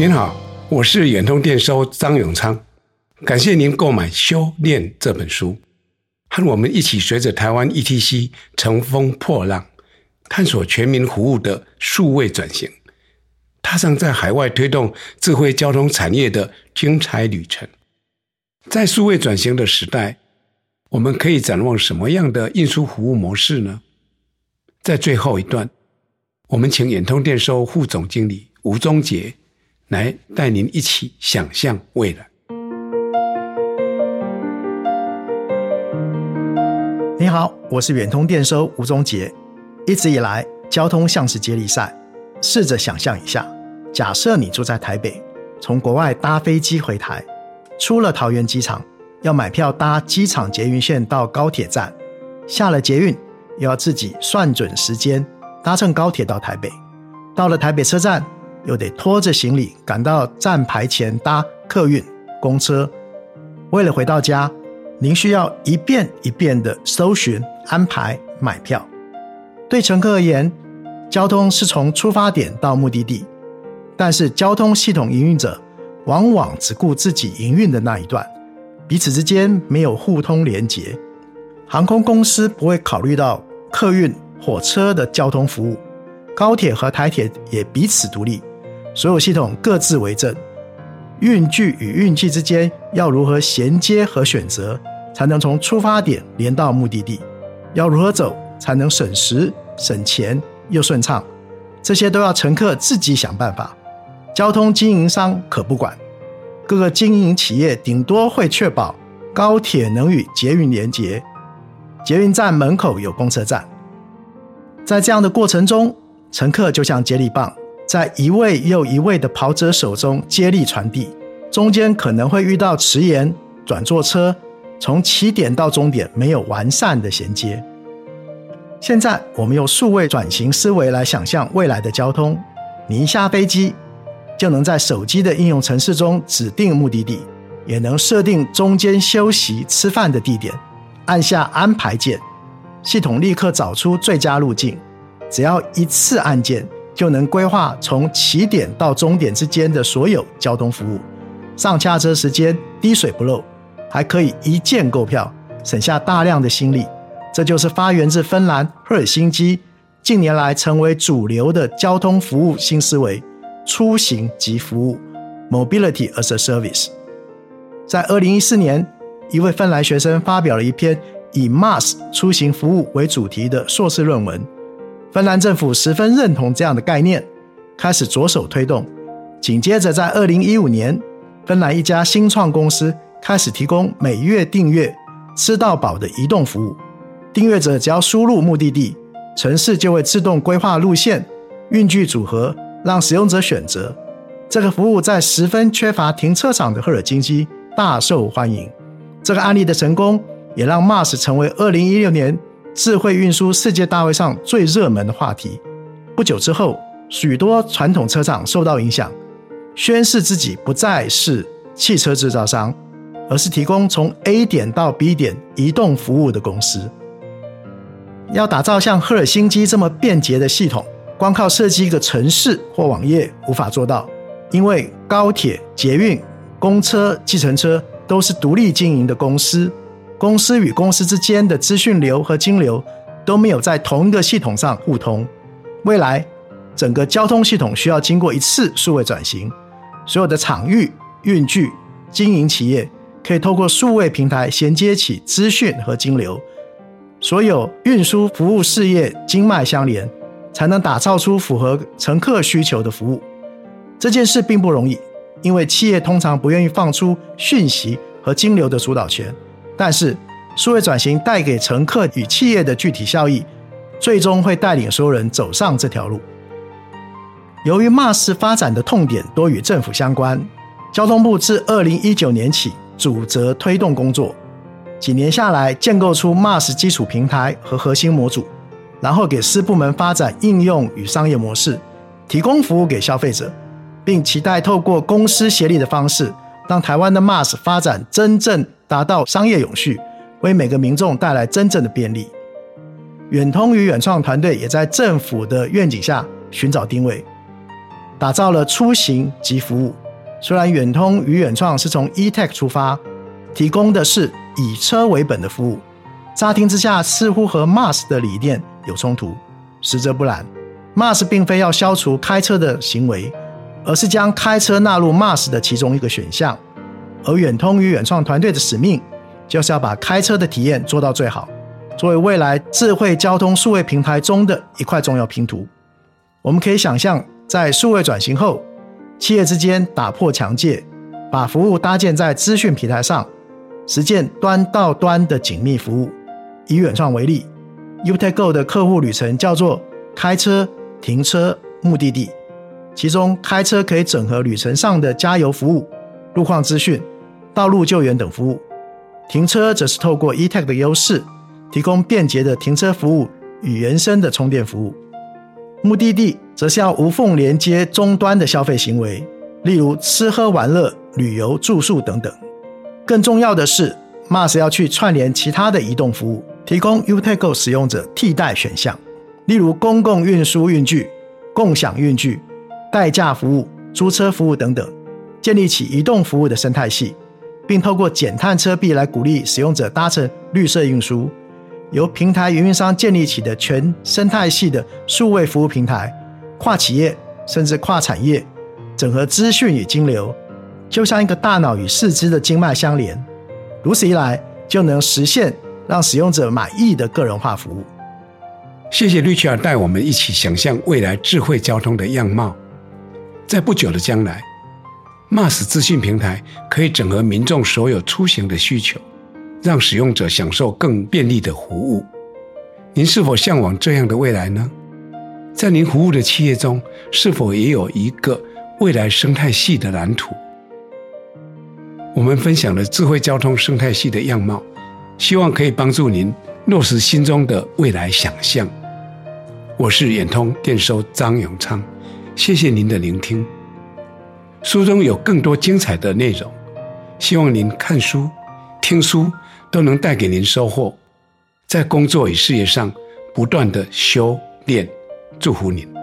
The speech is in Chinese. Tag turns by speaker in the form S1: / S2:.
S1: 您好，我是远通电收张永昌，感谢您购买《修炼》这本书，和我们一起随着台湾 ETC 乘风破浪，探索全民服务的数位转型，踏上在海外推动智慧交通产业的精彩旅程。在数位转型的时代，我们可以展望什么样的运输服务模式呢？在最后一段，我们请远通电收副总经理吴宗杰。来带您一起想象未来。
S2: 你好，我是远通电收吴宗杰。一直以来，交通像是接力赛。试着想象一下，假设你住在台北，从国外搭飞机回台，出了桃园机场，要买票搭机场捷运线到高铁站，下了捷运又要自己算准时间搭乘高铁到台北，到了台北车站。又得拖着行李赶到站牌前搭客运、公车。为了回到家，您需要一遍一遍的搜寻、安排、买票。对乘客而言，交通是从出发点到目的地，但是交通系统营运者往往只顾自己营运的那一段，彼此之间没有互通连结。航空公司不会考虑到客运、火车的交通服务，高铁和台铁也彼此独立。所有系统各自为政，运具与运气之间要如何衔接和选择，才能从出发点连到目的地？要如何走才能省时省钱又顺畅？这些都要乘客自己想办法。交通经营商可不管，各个经营企业顶多会确保高铁能与捷运连接，捷运站门口有公车站。在这样的过程中，乘客就像接力棒。在一位又一位的跑者手中接力传递，中间可能会遇到迟延、转坐车，从起点到终点没有完善的衔接。现在我们用数位转型思维来想象未来的交通：你一下飞机，就能在手机的应用程式中指定目的地，也能设定中间休息吃饭的地点，按下安排键，系统立刻找出最佳路径。只要一次按键。就能规划从起点到终点之间的所有交通服务，上下车时间滴水不漏，还可以一键购票，省下大量的心力。这就是发源自芬兰赫尔辛基，近年来成为主流的交通服务新思维——出行及服务 （Mobility as a Service）。在二零一四年，一位芬兰学生发表了一篇以 MAS 出行服务为主题的硕士论文。芬兰政府十分认同这样的概念，开始着手推动。紧接着，在二零一五年，芬兰一家新创公司开始提供每月订阅、吃到饱的移动服务。订阅者只要输入目的地，城市就会自动规划路线、运具组合，让使用者选择。这个服务在十分缺乏停车场的赫尔辛基大受欢迎。这个案例的成功，也让 Mars 成为二零一六年。智慧运输世界大会上最热门的话题。不久之后，许多传统车厂受到影响，宣示自己不再是汽车制造商，而是提供从 A 点到 B 点移动服务的公司。要打造像赫尔辛基这么便捷的系统，光靠设计一个城市或网页无法做到，因为高铁、捷运、公车、计程车都是独立经营的公司。公司与公司之间的资讯流和金流都没有在同一个系统上互通。未来，整个交通系统需要经过一次数位转型。所有的场域、运具、经营企业可以透过数位平台衔接起资讯和金流。所有运输服务事业经脉相连，才能打造出符合乘客需求的服务。这件事并不容易，因为企业通常不愿意放出讯息和金流的主导权。但是，数位转型带给乘客与企业的具体效益，最终会带领所有人走上这条路。由于 MAS 发展的痛点多与政府相关，交通部自二零一九年起主责推动工作，几年下来建构出 MAS 基础平台和核心模组，然后给司部门发展应用与商业模式，提供服务给消费者，并期待透过公司协力的方式，让台湾的 MAS 发展真正。达到商业永续，为每个民众带来真正的便利。远通与远创团队也在政府的愿景下寻找定位。打造了出行及服务。虽然远通与远创是从 eTech 出发，提供的是以车为本的服务，乍听之下似乎和 Mars 的理念有冲突，实则不然。Mars 并非要消除开车的行为，而是将开车纳入 Mars 的其中一个选项。而远通与远创团队的使命，就是要把开车的体验做到最好，作为未来智慧交通数位平台中的一块重要拼图。我们可以想象，在数位转型后，企业之间打破墙界，把服务搭建在资讯平台上，实践端到端的紧密服务。以远创为例，UTago 的客户旅程叫做开车、停车、目的地，其中开车可以整合旅程上的加油服务、路况资讯、道路救援等服务；停车则是透过 eTag 的优势，提供便捷的停车服务与原生的充电服务。目的地则是要无缝连接终端的消费行为，例如吃喝玩乐、旅游住宿等等。更重要的是，Mars 要去串联其他的移动服务，提供 UTago 使用者替代选项，例如公共运输运具、共享运具、代驾服务、租车服务等等，建立起移动服务的生态系，并透过减碳车币来鼓励使用者搭乘绿色运输。由平台运营商建立起的全生态系的数位服务平台，跨企业甚至跨产业，整合资讯与金流，就像一个大脑与四肢的经脉相连。如此一来，就能实现让使用者满意的个人化服务。
S1: 谢谢 Richard 带我们一起想象未来智慧交通的样貌。在不久的将来，Mars 资讯平台可以整合民众所有出行的需求。让使用者享受更便利的服务。您是否向往这样的未来呢？在您服务的企业中，是否也有一个未来生态系的蓝图？我们分享了智慧交通生态系的样貌，希望可以帮助您落实心中的未来想象。我是远通电收张永昌，谢谢您的聆听。书中有更多精彩的内容，希望您看书、听书。都能带给您收获，在工作与事业上不断的修炼，祝福您。